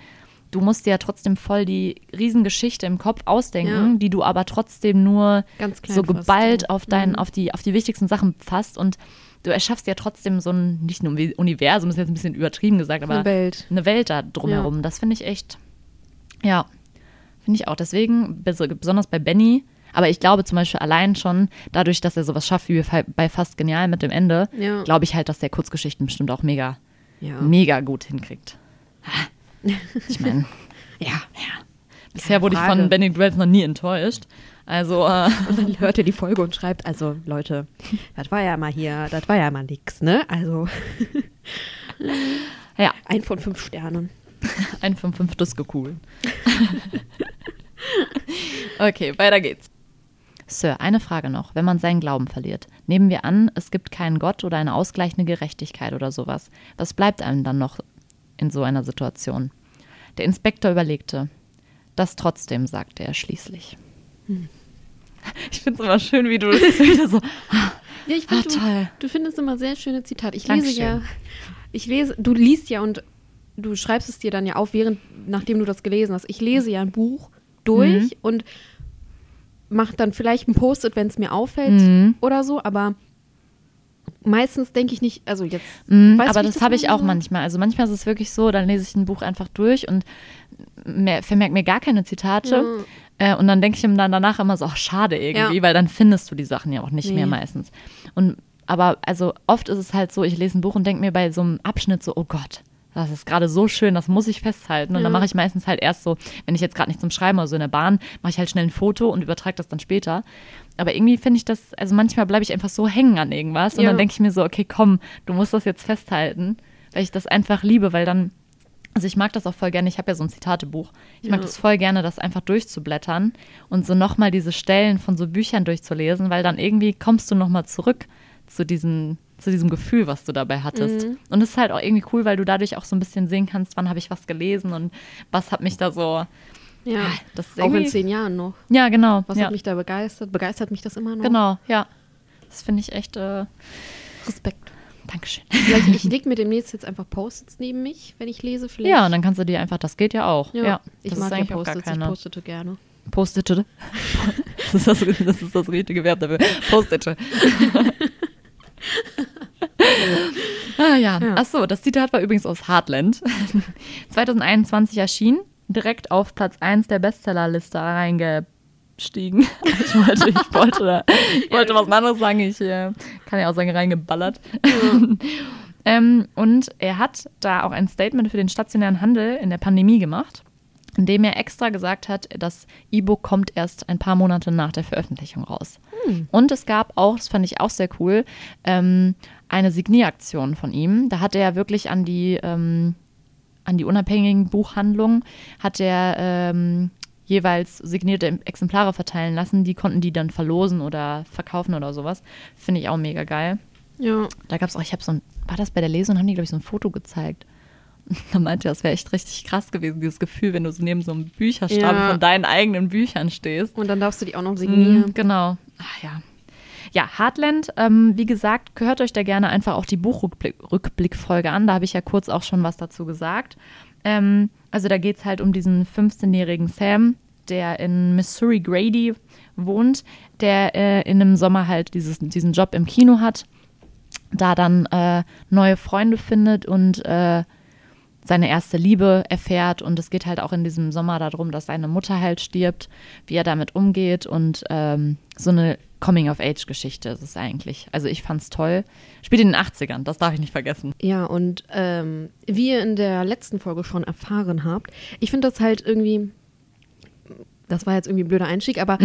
S2: du musst dir ja trotzdem voll die Riesengeschichte im Kopf ausdenken,
S1: Ja.
S2: die du aber trotzdem nur so geballt auf dein
S1: Mhm.
S2: auf die auf die wichtigsten Sachen fasst und du erschaffst ja trotzdem so ein nicht nur ein Universum, ist jetzt ein bisschen übertrieben gesagt, aber
S1: Eine Welt.
S2: eine Welt da drumherum. Das finde ich echt, ja, finde ich auch. Deswegen, bes- besonders bei Benny, aber ich glaube zum Beispiel allein schon, dadurch, dass er sowas schafft wie bei- Fast Genial mit dem Ende,
S1: Ja.
S2: glaube ich halt, dass der Kurzgeschichten bestimmt auch mega,
S1: Ja.
S2: mega gut hinkriegt. Ich meine, [LAUGHS]
S1: ja.
S2: ja. Bisher wurde ich
S1: Frage.
S2: von Benny Dwells noch nie enttäuscht. Also, äh, [LAUGHS]
S1: Und dann hört er die Folge und schreibt, also Leute, das war ja mal hier, das war ja mal nix, ne? Also [LAUGHS]
S2: ja,
S1: ein von fünf Sternen. [LAUGHS]
S2: ein von fünf cool. [LAUGHS] okay, weiter geht's. Sir, eine Frage noch. Wenn man seinen Glauben verliert, nehmen wir an, es gibt keinen Gott oder eine ausgleichende Gerechtigkeit oder sowas. Was bleibt einem dann noch in so einer Situation? Der Inspektor überlegte. Das trotzdem, sagte er schließlich. [LAUGHS] Ich finde es immer schön, wie du wieder so.
S1: Ja, ich
S2: Ah,
S1: finde,
S2: toll.
S1: du, du findest immer sehr schöne Zitate. Ich
S2: Dankeschön.
S1: lese ja, ich lese, du liest ja und du schreibst es dir dann ja auf, während, nachdem du das gelesen hast. Ich lese ja ein Buch durch
S2: Mhm.
S1: und mache dann vielleicht ein Post-it, wenn es mir auffällt
S2: Mhm.
S1: oder so, aber meistens denke ich nicht, also jetzt.
S2: Mm,
S1: weißt
S2: aber das,
S1: das
S2: habe ich auch manchmal. Also manchmal ist es wirklich so, dann lese ich ein Buch einfach durch und mehr, vermerke mir gar keine Zitate. Äh, und dann denke ich mir dann danach immer so, ach, schade irgendwie,
S1: Ja.
S2: weil dann findest du die Sachen ja auch nicht
S1: Nee.
S2: mehr meistens. Und aber also oft ist es halt so, ich lese ein Buch und denke mir bei so einem Abschnitt so, oh Gott, das ist gerade so schön, das muss ich festhalten. Und dann
S1: Ja.
S2: mache ich meistens halt erst so, wenn ich jetzt gerade nicht zum Schreiben oder so in der Bahn, mache ich halt schnell ein Foto und übertrage das dann später. Aber irgendwie finde ich das, also manchmal bleibe ich einfach so hängen an irgendwas und
S1: Ja.
S2: dann denke ich mir so, okay, komm, du musst das jetzt festhalten, weil ich das einfach liebe, weil dann, also ich mag das auch voll gerne, ich habe ja so ein Zitatebuch, ich mag
S1: Ja.
S2: das voll gerne, das einfach durchzublättern und so nochmal diese Stellen von so Büchern durchzulesen, weil dann irgendwie kommst du nochmal zurück zu diesem, zu diesem Gefühl, was du dabei hattest.
S1: Mhm.
S2: Und es ist halt auch irgendwie cool, weil du dadurch auch so ein bisschen sehen kannst, wann habe ich was gelesen und was hat mich da so,
S1: Ja,
S2: das ist
S1: auch in zehn Jahren noch.
S2: ja genau,
S1: Was
S2: ja,
S1: hat mich da begeistert? Begeistert mich das immer noch?
S2: genau, ja. Das finde ich echt, äh,
S1: Respekt.
S2: Dankeschön.
S1: Vielleicht, ich [LAUGHS] lege mir demnächst jetzt einfach Post-its neben mich, wenn ich lese. Vielleicht.
S2: Ja, und dann kannst du dir einfach, das geht ja auch. Ja,
S1: Ja, ich mag ja Post-its, ich postete gerne.
S2: Post-it. [LAUGHS] Das ist das, das ist das richtige Verb dafür. Post-it. [LAUGHS] ah ja.
S1: Ja.
S2: Ach so, das Zitat war übrigens aus Heartland. [LAUGHS] 2021 erschienen. direkt auf Platz 1 der Bestsellerliste reingestiegen. [LAUGHS] Ich wollte, ich wollte, ich wollte was anderes sagen. Ich äh, kann ja auch sagen, reingeballert. [LAUGHS] ähm, und er hat da auch ein Statement für den stationären Handel in der Pandemie gemacht, in dem er extra gesagt hat, das E-Book kommt erst ein paar Monate nach der Veröffentlichung raus.
S1: Hm.
S2: Und es gab auch, das fand ich auch sehr cool, ähm, eine Signieraktion von ihm. Da hat er wirklich an die, ähm, an die unabhängigen Buchhandlungen, hat er ähm, jeweils signierte Exemplare verteilen lassen. Die konnten die dann verlosen oder verkaufen oder sowas. Finde ich auch mega geil.
S1: Ja.
S2: Da gab es auch, ich habe so ein, war das bei der Lesung, haben die, glaube ich, so ein Foto gezeigt. [LAUGHS] Da meinte er, das wäre echt richtig krass gewesen, dieses Gefühl, wenn du so neben so einem Bücherstapel
S1: Ja.
S2: von deinen eigenen Büchern stehst.
S1: Und dann darfst du die auch noch signieren.
S2: Mhm, genau. Ach ja. Ja, Heartland, ähm, wie gesagt, hört euch da gerne einfach auch die Buchrückblickfolge an. Da habe ich ja kurz auch schon was dazu gesagt. Ähm, also da geht es halt um diesen 15-jährigen Sam, der in Missouri Grady wohnt, der äh, in einem Sommer halt dieses, diesen Job im Kino hat, da dann äh, neue Freunde findet und äh, seine erste Liebe erfährt. Und es geht halt auch in diesem Sommer darum, dass seine Mutter halt stirbt, wie er damit umgeht und ähm, so eine Coming-of-Age-Geschichte ist es eigentlich. Also ich fand's toll. Spielt in den 80ern, das darf ich nicht vergessen.
S1: Ja, und ähm, wie ihr in der letzten Folge schon erfahren habt, ich finde das halt irgendwie, das war jetzt irgendwie ein blöder Einstieg, aber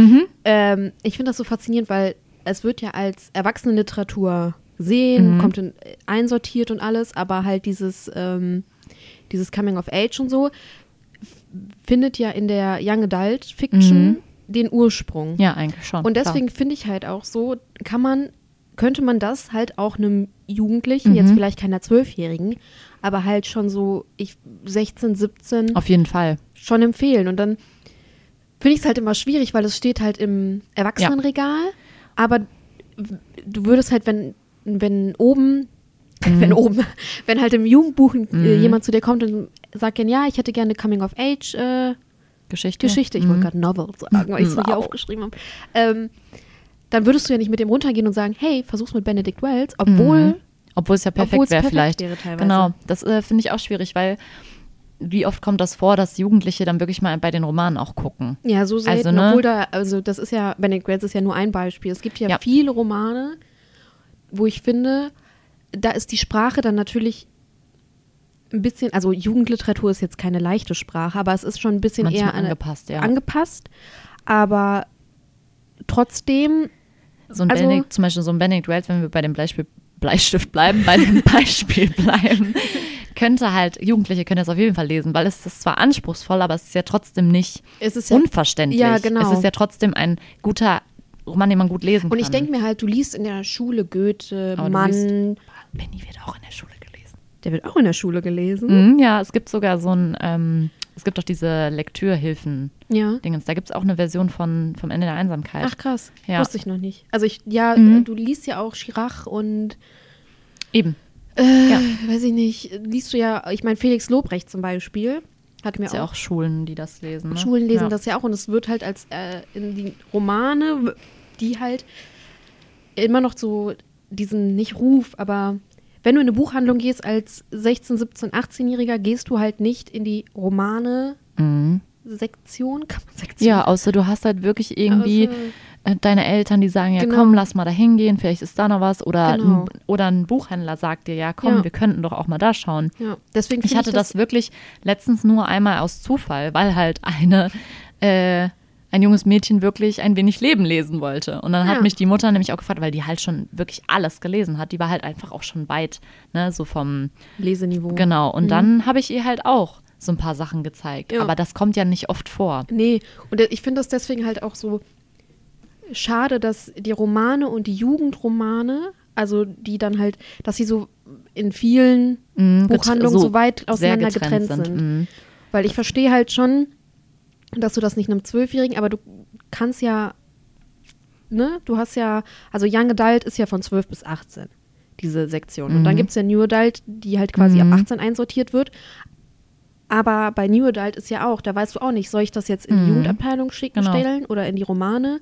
S1: ähm, ich finde das so faszinierend, weil es wird ja als Erwachsenenliteratur gesehen, kommt in, einsortiert und alles, aber halt dieses, ähm, dieses Coming of Age und so findet ja in der Young Adult Fiction den Ursprung.
S2: Ja, eigentlich schon.
S1: Und deswegen finde ich halt auch so, kann man, könnte man das halt auch einem Jugendlichen,
S2: Mhm.
S1: jetzt vielleicht keiner Zwölfjährigen, aber halt schon so ich 16, 17
S2: Klar. Auf jeden Fall.
S1: schon empfehlen. Und dann finde ich es halt immer schwierig, weil es steht halt im Erwachsenenregal, aber w- du würdest halt, wenn, wenn oben, wenn oben, wenn halt im Jugendbuch äh, jemand zu dir kommt und sagt ja, ich hätte gerne Coming of Age äh,
S2: Geschichte.
S1: Geschichte, ich wollte gerade Novel sagen, weil ich es so hier
S2: Wow.
S1: aufgeschrieben habe, ähm, dann würdest du ja nicht mit dem runtergehen und sagen, hey, versuch's mit Benedict Wells, obwohl,
S2: Obwohl es ja perfekt wäre vielleicht.
S1: wäre teilweise.
S2: Genau, das äh, finde ich auch schwierig, weil wie oft kommt das vor, dass Jugendliche dann wirklich mal bei den Romanen auch gucken?
S1: Ja, so selten,
S2: Also, ne?
S1: obwohl da, also das ist ja, Benedict Wells ist ja nur ein Beispiel. Es gibt ja,
S2: Ja.
S1: viele Romane, wo ich finde, da ist die Sprache dann natürlich ein bisschen, also Jugendliteratur ist jetzt keine leichte Sprache, aber es ist schon ein bisschen
S2: Manchmal
S1: eher an-
S2: angepasst, ja.
S1: angepasst, aber trotzdem
S2: So ein
S1: Also-
S2: Benedict, zum Beispiel so ein Benedict Wells, wenn wir bei dem Bleistift, Bleistift bleiben, bei dem [LAUGHS] Beispiel bleiben, könnte halt, Jugendliche können das auf jeden Fall lesen, weil es ist zwar anspruchsvoll, aber es ist ja trotzdem nicht
S1: ja
S2: unverständlich.
S1: Ja, genau.
S2: Es ist ja trotzdem ein guter Roman, den man gut lesen
S1: Und
S2: kann.
S1: ich denke mir halt, du liest in der Schule Goethe,
S2: Aber
S1: Mann,
S2: Benny wird auch in der Schule gelesen.
S1: der wird auch in der Schule gelesen.
S2: Mhm, ja, es gibt sogar so ein, ähm, es gibt doch diese Lektürhilfen.
S1: Ja.
S2: Dingens. Da gibt es auch eine Version von vom Ende der Einsamkeit.
S1: Ach krass,
S2: Ja.
S1: wusste ich noch nicht. Also ich, ja,
S2: Mhm.
S1: äh, du liest ja auch Chirac und
S2: Eben.
S1: äh,
S2: Ja.
S1: weiß ich nicht, liest du ja, ich meine Felix Lobrecht zum Beispiel, hat mir
S2: Ist ja
S1: auch,
S2: auch Schulen, die das lesen. Ne?
S1: Schulen lesen
S2: ja.
S1: das ja auch und es wird halt als äh, in die Romane, die halt immer noch so diesen, nicht Ruf, aber wenn du in eine Buchhandlung gehst als 16, 17, 18-Jähriger, gehst du halt nicht in die Romane-Sektion. Kann man Sektion?
S2: Mhm. Ja, außer du hast halt wirklich irgendwie
S1: Außer-
S2: äh, deine Eltern, die sagen, ja
S1: Genau.
S2: komm, lass mal da hingehen, vielleicht ist da noch was. Oder,
S1: Genau.
S2: ein, oder ein Buchhändler sagt dir, ja komm,
S1: Ja.
S2: wir könnten doch auch mal da schauen.
S1: Ja, deswegen
S2: Ich hatte das, wirklich letztens nur einmal aus Zufall, weil halt eine, äh, ein junges Mädchen wirklich ein wenig Leben lesen wollte. Und dann hat
S1: Ja.
S2: mich die Mutter nämlich auch gefragt, weil die halt schon wirklich alles gelesen hat. Die war halt einfach auch schon weit, ne, so vom,
S1: Leseniveau.
S2: genau. Und dann habe ich ihr halt auch so ein paar Sachen gezeigt.
S1: Ja.
S2: Aber das kommt ja nicht oft vor.
S1: Nee, und ich finde das deswegen halt auch so schade, dass die Romane und die Jugendromane, also die dann halt, dass sie so in vielen
S2: Mhm,
S1: Buchhandlungen so, weit
S2: sehr
S1: auseinander getrennt, sind.
S2: Mhm.
S1: Weil ich verstehe halt schon, dass du das nicht einem Zwölfjährigen, aber du kannst ja, ne, du hast ja, also Young Adult ist ja von 12 bis 18, diese Sektion. Und dann
S2: Mhm.
S1: gibt es ja New Adult, die halt quasi
S2: Mhm.
S1: ab 18 einsortiert wird. Aber bei New Adult ist ja auch, da weißt du auch nicht, soll ich das jetzt in die
S2: Mhm.
S1: Jugendabteilung schicken,
S2: Genau.
S1: stellen oder in die Romane?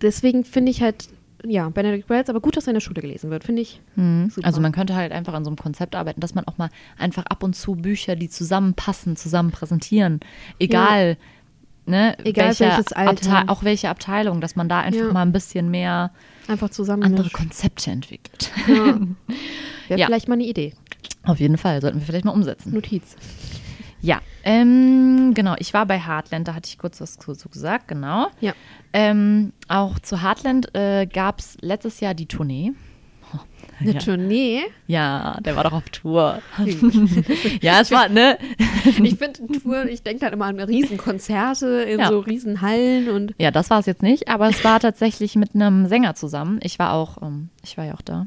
S1: Deswegen finde ich halt, ja, Benedict Wells, aber gut, dass er in der Schule gelesen wird, finde ich.
S2: Mhm.
S1: Super.
S2: Also man könnte halt einfach an so einem Konzept arbeiten, dass man auch mal einfach ab und zu Bücher, die zusammenpassen, zusammen präsentieren. Egal, ne,
S1: Egal
S2: welche
S1: welches Alter.
S2: Auch welche Abteilung, dass man da einfach
S1: Ja.
S2: mal ein bisschen mehr
S1: Einfach zusammen.
S2: andere Konzepte entwickelt.
S1: Ja. [LAUGHS] Wäre
S2: Ja.
S1: vielleicht mal eine Idee.
S2: Auf jeden Fall, sollten wir vielleicht mal umsetzen.
S1: Notiz.
S2: Ja, ähm, genau. Ich war bei Heartland, da hatte ich kurz was zu, gesagt, genau.
S1: Ja.
S2: Ähm, auch zu Heartland äh, gab es letztes Jahr die Tournee. Oh,
S1: Eine
S2: ja.
S1: Tournee.
S2: ja, der war doch auf Tour. [LAUGHS] ja, es war, ne?
S1: Ich finde Tour, ich denke dann immer an Riesenkonzerte in
S2: Ja.
S1: so Riesenhallen und
S2: Ja, das war es jetzt nicht, aber es war tatsächlich mit einem Sänger zusammen. Ich war auch, ähm, ich war ja auch da.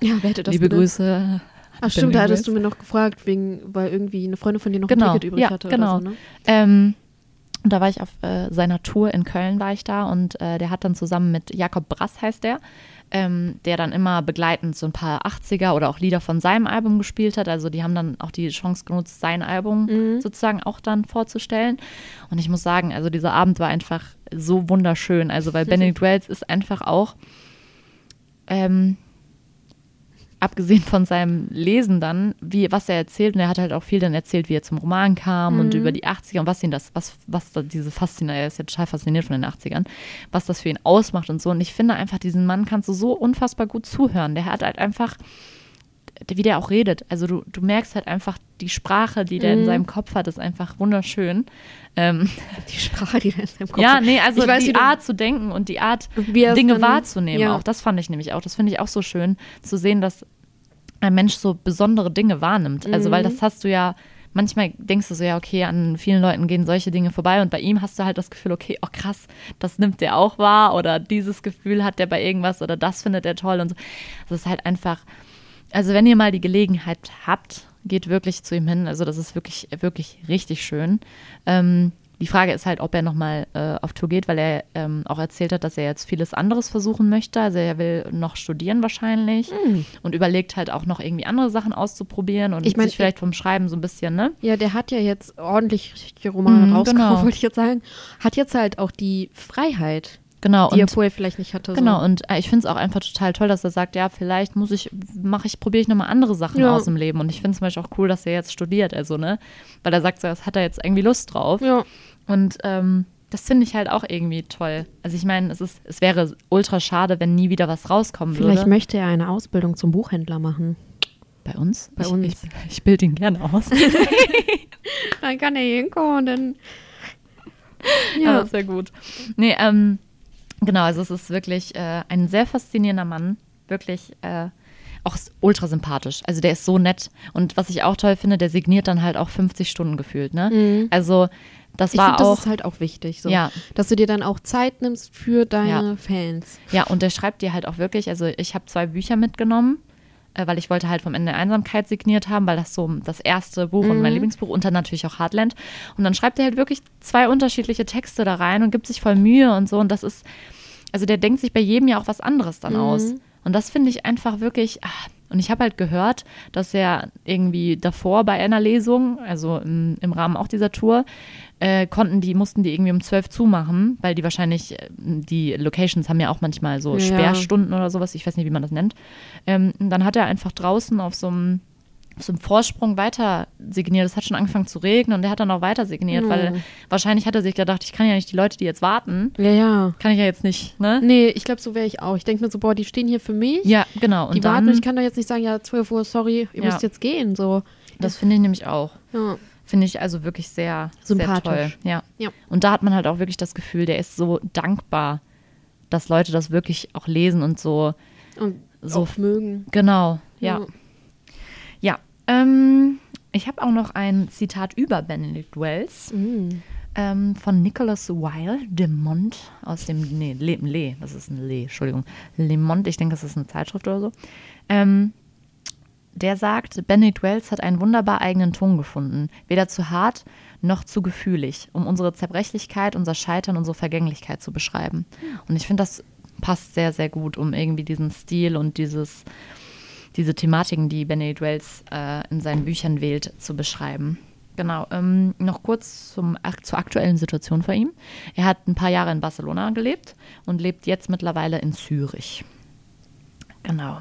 S1: ja, wer hätte das
S2: Liebe? Grüße.
S1: Ach stimmt, da hattest du mir noch gefragt, wegen, weil irgendwie eine Freundin von dir noch
S2: Genau,
S1: ein Ticket übrig
S2: ja,
S1: hatte
S2: genau.
S1: oder so, ne?
S2: Ähm, und da war ich auf äh, seiner Tour in Köln, war ich da und äh, der hat dann zusammen mit Jakob Brass, heißt der, ähm, der dann immer begleitend so ein paar 80er oder auch Lieder von seinem Album gespielt hat. Also die haben dann auch die Chance genutzt, sein Album
S1: Mhm.
S2: sozusagen auch dann vorzustellen. Und ich muss sagen, also dieser Abend war einfach so wunderschön. Also weil [LAUGHS] Benedict Wells ist einfach auch ähm, abgesehen von seinem Lesen dann, wie, was er erzählt, und er hat halt auch viel dann erzählt, wie er zum Roman kam und über die 80er und was ihn das, was, was da diese Faszination, er ist ja total fasziniert von den 80ern, was das für ihn ausmacht und so. Und ich finde einfach, diesen Mann kannst du so unfassbar gut zuhören. Der hat halt einfach, wie der auch redet. Also du, du merkst halt einfach, die Sprache, die der in seinem Kopf hat, ist einfach wunderschön. Ähm, [LAUGHS]
S1: Die Sprache, die da in seinem Kopf
S2: ja, nee, also
S1: weiß,
S2: die Art zu denken und die Art, Dinge wahrzunehmen.
S1: ja.
S2: Auch das fand ich nämlich auch. Das finde ich auch so schön, zu sehen, dass ein Mensch so besondere Dinge wahrnimmt. Also,
S1: Mhm.
S2: weil das hast du ja, manchmal denkst du so, ja, okay, an vielen Leuten gehen solche Dinge vorbei und bei ihm hast du halt das Gefühl, okay, oh krass, das nimmt der auch wahr oder dieses Gefühl hat der bei irgendwas oder das findet er toll und so. Das ist halt einfach, also wenn ihr mal die Gelegenheit habt, geht wirklich zu ihm hin. Also das ist wirklich, wirklich richtig schön. Ähm, die Frage ist halt, ob er nochmal äh, auf Tour geht, weil er ähm, auch erzählt hat, dass er jetzt vieles anderes versuchen möchte. Also er will noch studieren wahrscheinlich und überlegt halt auch noch irgendwie andere Sachen auszuprobieren und
S1: Ich mein,
S2: sich vielleicht vom Schreiben so ein bisschen, ne?
S1: Ja, der hat ja jetzt ordentlich richtige Romane
S2: Mhm,
S1: rausgekommen,
S2: genau.
S1: wollte ich jetzt sagen. Hat jetzt halt auch die Freiheit,
S2: Genau.
S1: die er
S2: Und
S1: vorher vielleicht nicht hatte.
S2: Genau,
S1: So.
S2: und äh, ich finde es auch einfach total toll, dass er sagt, ja, vielleicht muss ich, mache ich, probiere ich nochmal andere Sachen
S1: Ja.
S2: aus im Leben. Und ich finde zum Beispiel auch cool, dass er jetzt studiert, also, ne? Weil er sagt, so, das hat er jetzt irgendwie Lust drauf.
S1: Ja.
S2: Und ähm, das finde ich halt auch irgendwie toll. Also ich meine, es ist, es wäre ultra schade, wenn nie wieder was rauskommen
S1: Vielleicht
S2: würde.
S1: möchte er eine Ausbildung zum Buchhändler machen.
S2: Bei uns?
S1: Bei
S2: ich,
S1: uns.
S2: Ich, ich bilde ihn gerne aus. [LAUGHS] [LAUGHS]
S1: Dann kann er hier hinkommen und dann.
S2: Ja,
S1: Ja.
S2: das wäre gut. Nee, ähm, genau, also es ist wirklich äh, ein sehr faszinierender Mann. Wirklich äh, auch ultra sympathisch. Also der ist so nett. Und was ich auch toll finde, der signiert dann halt auch 50 Stunden gefühlt, ne? Also das
S1: ich
S2: war
S1: finde, das
S2: auch.
S1: ist halt auch wichtig, so.
S2: Ja.
S1: dass du dir dann auch Zeit nimmst für deine
S2: Ja.
S1: Fans.
S2: Ja, und der schreibt dir halt auch wirklich, also ich habe zwei Bücher mitgenommen, weil ich wollte halt vom Ende der Einsamkeit signiert haben, weil das so das erste Buch und mein Lieblingsbuch und dann natürlich auch Heartland. Und dann schreibt er halt wirklich zwei unterschiedliche Texte da rein und gibt sich voll Mühe und so. Und das ist, also der denkt sich bei jedem ja auch was anderes dann aus. Und das finde ich einfach wirklich, ah, und ich habe halt gehört, dass er irgendwie davor bei einer Lesung, also im, im Rahmen auch dieser Tour, äh, konnten die, mussten die irgendwie um zwölf zumachen, weil die wahrscheinlich, äh, die Locations haben ja auch manchmal so
S1: Ja.
S2: Sperrstunden oder sowas, ich weiß nicht, wie man das nennt. Ähm, dann hat er einfach draußen auf so einem einem Vorsprung weiter signiert. Es hat schon angefangen zu regnen und er hat dann auch weiter signiert,
S1: Ja.
S2: weil wahrscheinlich hat er sich gedacht, ich kann ja nicht die Leute, die jetzt warten,
S1: Ja, ja.
S2: kann ich ja jetzt nicht, ne?
S1: Nee, ich glaube, so wäre ich auch. Ich denke mir so, boah, die stehen hier für mich.
S2: Ja, genau. Und
S1: die
S2: dann,
S1: warten und ich kann doch jetzt nicht sagen, ja, 12 Uhr, sorry, ihr
S2: Ja.
S1: müsst jetzt gehen. So.
S2: das finde ich nämlich auch.
S1: Ja.
S2: Finde ich also wirklich sehr, sehr
S1: Sympathisch.
S2: toll. Ja.
S1: Ja.
S2: Und da hat man halt auch wirklich das Gefühl, der ist so dankbar, dass Leute das wirklich auch lesen und so.
S1: Und
S2: So-
S1: auch mögen.
S2: Genau, ja. Ja. Ähm, ich habe auch noch ein Zitat über Benedict Wells
S1: Mhm.
S2: ähm, von Nicholas Wilde, de Mont aus dem, nee, Le, Le, das ist ein Le, Entschuldigung, Le Monde, ich denke, das ist eine Zeitschrift oder so. Ähm, der sagt, Benedict Wells hat einen wunderbar eigenen Ton gefunden, weder zu hart noch zu gefühlig, um unsere Zerbrechlichkeit, unser Scheitern, unsere Vergänglichkeit zu beschreiben. Und ich finde, das passt sehr, sehr gut, um irgendwie diesen Stil und dieses, diese Thematiken, die Benedict Wells äh, in seinen Büchern wählt, zu beschreiben. Genau. Ähm, noch kurz zum, zur aktuellen Situation vor ihm. Er hat ein paar Jahre in Barcelona gelebt und lebt jetzt mittlerweile in Zürich. Genau.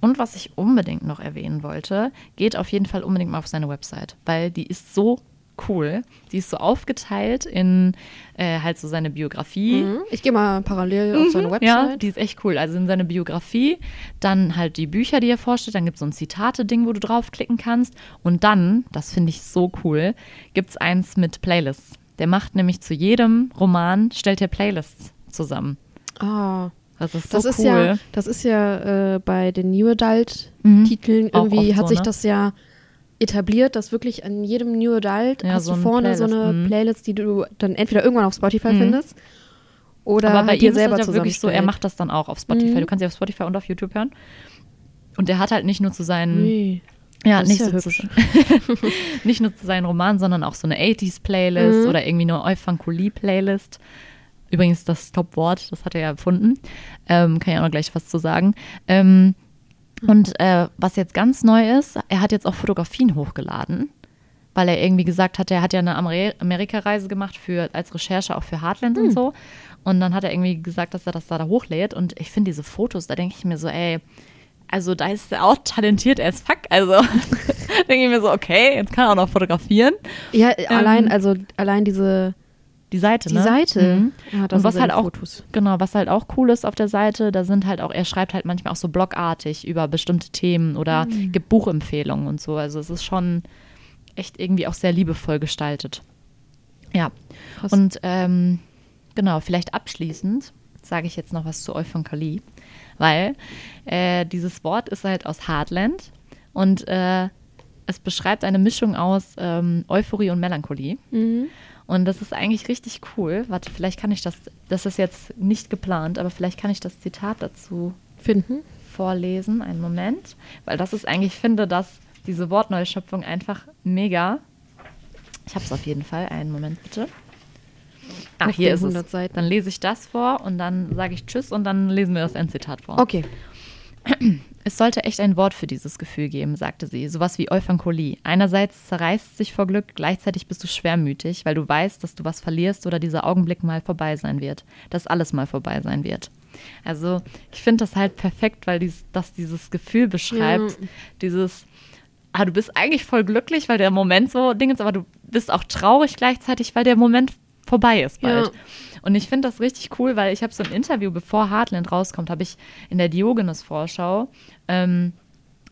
S2: Und was ich unbedingt noch erwähnen wollte, geht auf jeden Fall unbedingt mal auf seine Website, weil die ist so cool. Die ist so aufgeteilt in äh, halt so seine Biografie.
S1: Mhm. Ich gehe mal parallel auf seine
S2: Mhm,
S1: Website.
S2: Ja, die ist echt cool. Also in seine Biografie, dann halt die Bücher, die er vorstellt, dann gibt es so ein Zitate-Ding, wo du draufklicken kannst. Und dann, das finde ich so cool, gibt es eins mit Playlists. Der macht nämlich zu jedem Roman, stellt er Playlists zusammen.
S1: Ah,
S2: Das ist so
S1: das ist
S2: cool.
S1: ja, das ist ja äh, bei den New Adult
S2: Mhm.
S1: Irgendwie hat
S2: so,
S1: sich
S2: ne?
S1: das ja etabliert, dass wirklich an jedem New Adult
S2: Ja,
S1: hast
S2: so
S1: du vorne so eine
S2: mhm.
S1: Playlist, die du dann entweder irgendwann auf Spotify
S2: Mhm.
S1: findest oder
S2: Aber bei
S1: halt dir
S2: ist
S1: selber
S2: das ja wirklich so, er macht das dann auch auf Spotify.
S1: Mhm.
S2: Du kannst sie auf Spotify und auf YouTube hören. Und er hat halt nicht nur zu seinen
S1: Nee.
S2: Ja,
S1: Das ist
S2: nicht,
S1: ja
S2: so zu, [LAUGHS] nicht nur zu seinen Romanen, sondern auch so eine 80s-Playlist
S1: Mhm.
S2: oder irgendwie eine Euphankolie-Playlist. Übrigens das Top-Wort, das hat er ja erfunden. Ähm, kann ich auch noch gleich was zu sagen. Ähm, und äh, was jetzt ganz neu ist, er hat jetzt auch Fotografien hochgeladen, weil er irgendwie gesagt hat, er hat ja eine Amer Amerika-Reise gemacht für, als Recherche auch für Heartland und so. Und dann hat er irgendwie gesagt, dass er das da, da hochlädt. Und ich finde diese Fotos, da denke ich mir so, ey, also da ist er auch talentiert as fuck. Also [LAUGHS] denke ich mir so, okay, jetzt kann er auch noch fotografieren.
S1: Ja,
S2: Ähm,
S1: allein, also allein diese
S2: Die Seite,
S1: die
S2: ne?
S1: Seite.
S2: Mhm.
S1: Ja, da
S2: Und was halt auch,
S1: Fotos.
S2: genau, was halt auch cool ist auf der Seite, da sind halt auch, er schreibt halt manchmal auch so blogartig über bestimmte Themen oder
S1: Mhm.
S2: gibt Buchempfehlungen und so. Also es ist schon echt irgendwie auch sehr liebevoll gestaltet. Ja.
S1: Krass.
S2: Und ähm, genau, vielleicht abschließend sage ich jetzt noch was zu Euphankalie, weil äh, dieses Wort ist halt aus Heartland und äh, es beschreibt eine Mischung aus ähm, Euphorie und Melancholie.
S1: Mhm.
S2: Und das ist eigentlich richtig cool. Warte, vielleicht kann ich das, das ist jetzt nicht geplant, aber vielleicht kann ich das Zitat dazu
S1: Finden.
S2: vorlesen. Einen Moment. Weil das ist eigentlich, ich finde, dass diese Wortneuschöpfung einfach mega. Ich habe es auf jeden Fall. Einen Moment bitte. Ach,
S1: Auf
S2: hier ist es.
S1: 100 Seiten.
S2: Dann lese ich das vor und dann sage ich Tschüss und dann lesen wir das Endzitat vor.
S1: Okay.
S2: Es sollte echt ein Wort für dieses Gefühl geben, sagte sie. Sowas wie Euphankolie. Einerseits zerreißt sich vor Glück, gleichzeitig bist du schwermütig, weil du weißt, dass du was verlierst oder dieser Augenblick mal vorbei sein wird. Dass alles mal vorbei sein wird. Also, ich finde das halt perfekt, weil dies, das dieses Gefühl beschreibt.
S1: Ja.
S2: Dieses, ah, du bist eigentlich voll glücklich, weil der Moment so Ding ist, aber du bist auch traurig gleichzeitig, weil der Moment vorbei ist bald.
S1: Ja.
S2: Und ich finde das richtig cool, weil ich habe so ein Interview, bevor Heartland rauskommt, habe ich in der Diogenes-Vorschau, ähm,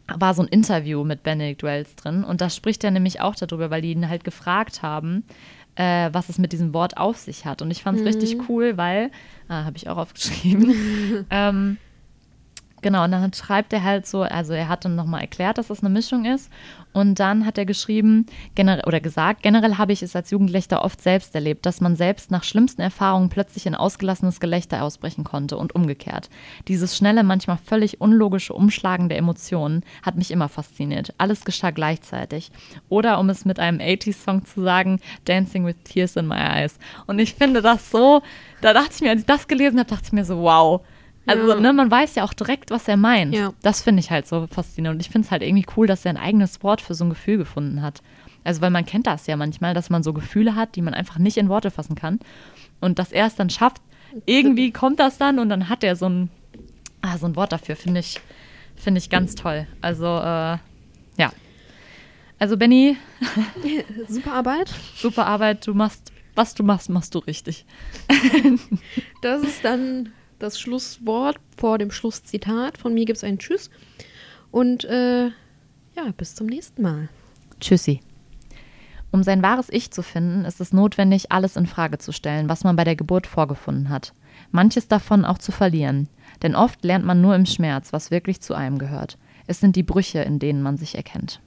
S2: war so ein Interview mit Benedict Wells drin. Und da spricht er nämlich auch darüber, weil die ihn halt gefragt haben, äh, was es mit diesem Wort auf sich hat. Und ich fand es richtig cool, weil, ah, habe ich auch aufgeschrieben, [LAUGHS] ähm, Genau, und dann schreibt er halt so, also er hat dann nochmal erklärt, dass das eine Mischung ist. Und dann hat er geschrieben, oder gesagt, generell habe ich es als Jugendlicher oft selbst erlebt, dass man selbst nach schlimmsten Erfahrungen plötzlich in ausgelassenes Gelächter ausbrechen konnte und umgekehrt. Dieses schnelle, manchmal völlig unlogische Umschlagen der Emotionen hat mich immer fasziniert. Alles geschah gleichzeitig. Oder um es mit einem 80s-Song zu sagen, Dancing with Tears in My Eyes. Und ich finde das so, da dachte ich mir, als ich das gelesen habe, dachte ich mir so, wow. Also,
S1: Ja.
S2: ne, man weiß ja auch direkt, was er meint.
S1: Ja.
S2: Das finde ich halt so faszinierend. Und ich finde es halt irgendwie cool, dass er ein eigenes Wort für so ein Gefühl gefunden hat. Also, weil man kennt das ja manchmal, dass man so Gefühle hat, die man einfach nicht in Worte fassen kann. Und dass er es dann schafft, irgendwie kommt das dann und dann hat er so ein, ah, so ein Wort dafür, finde ich, finde ich ganz toll. Also, äh, ja. Also, Benny, [LAUGHS]
S1: Super Arbeit.
S2: super Arbeit. Du machst, was du machst, machst du richtig.
S1: Das ist dann das Schlusswort vor dem Schlusszitat. Von mir gibt es einen Tschüss. Und äh, ja, bis zum nächsten Mal.
S2: Tschüssi. Um sein wahres Ich zu finden, ist es notwendig, alles in Frage zu stellen, was man bei der Geburt vorgefunden hat. Manches davon auch zu verlieren. Denn oft lernt man nur im Schmerz, was wirklich zu einem gehört. Es sind die Brüche, in denen man sich erkennt.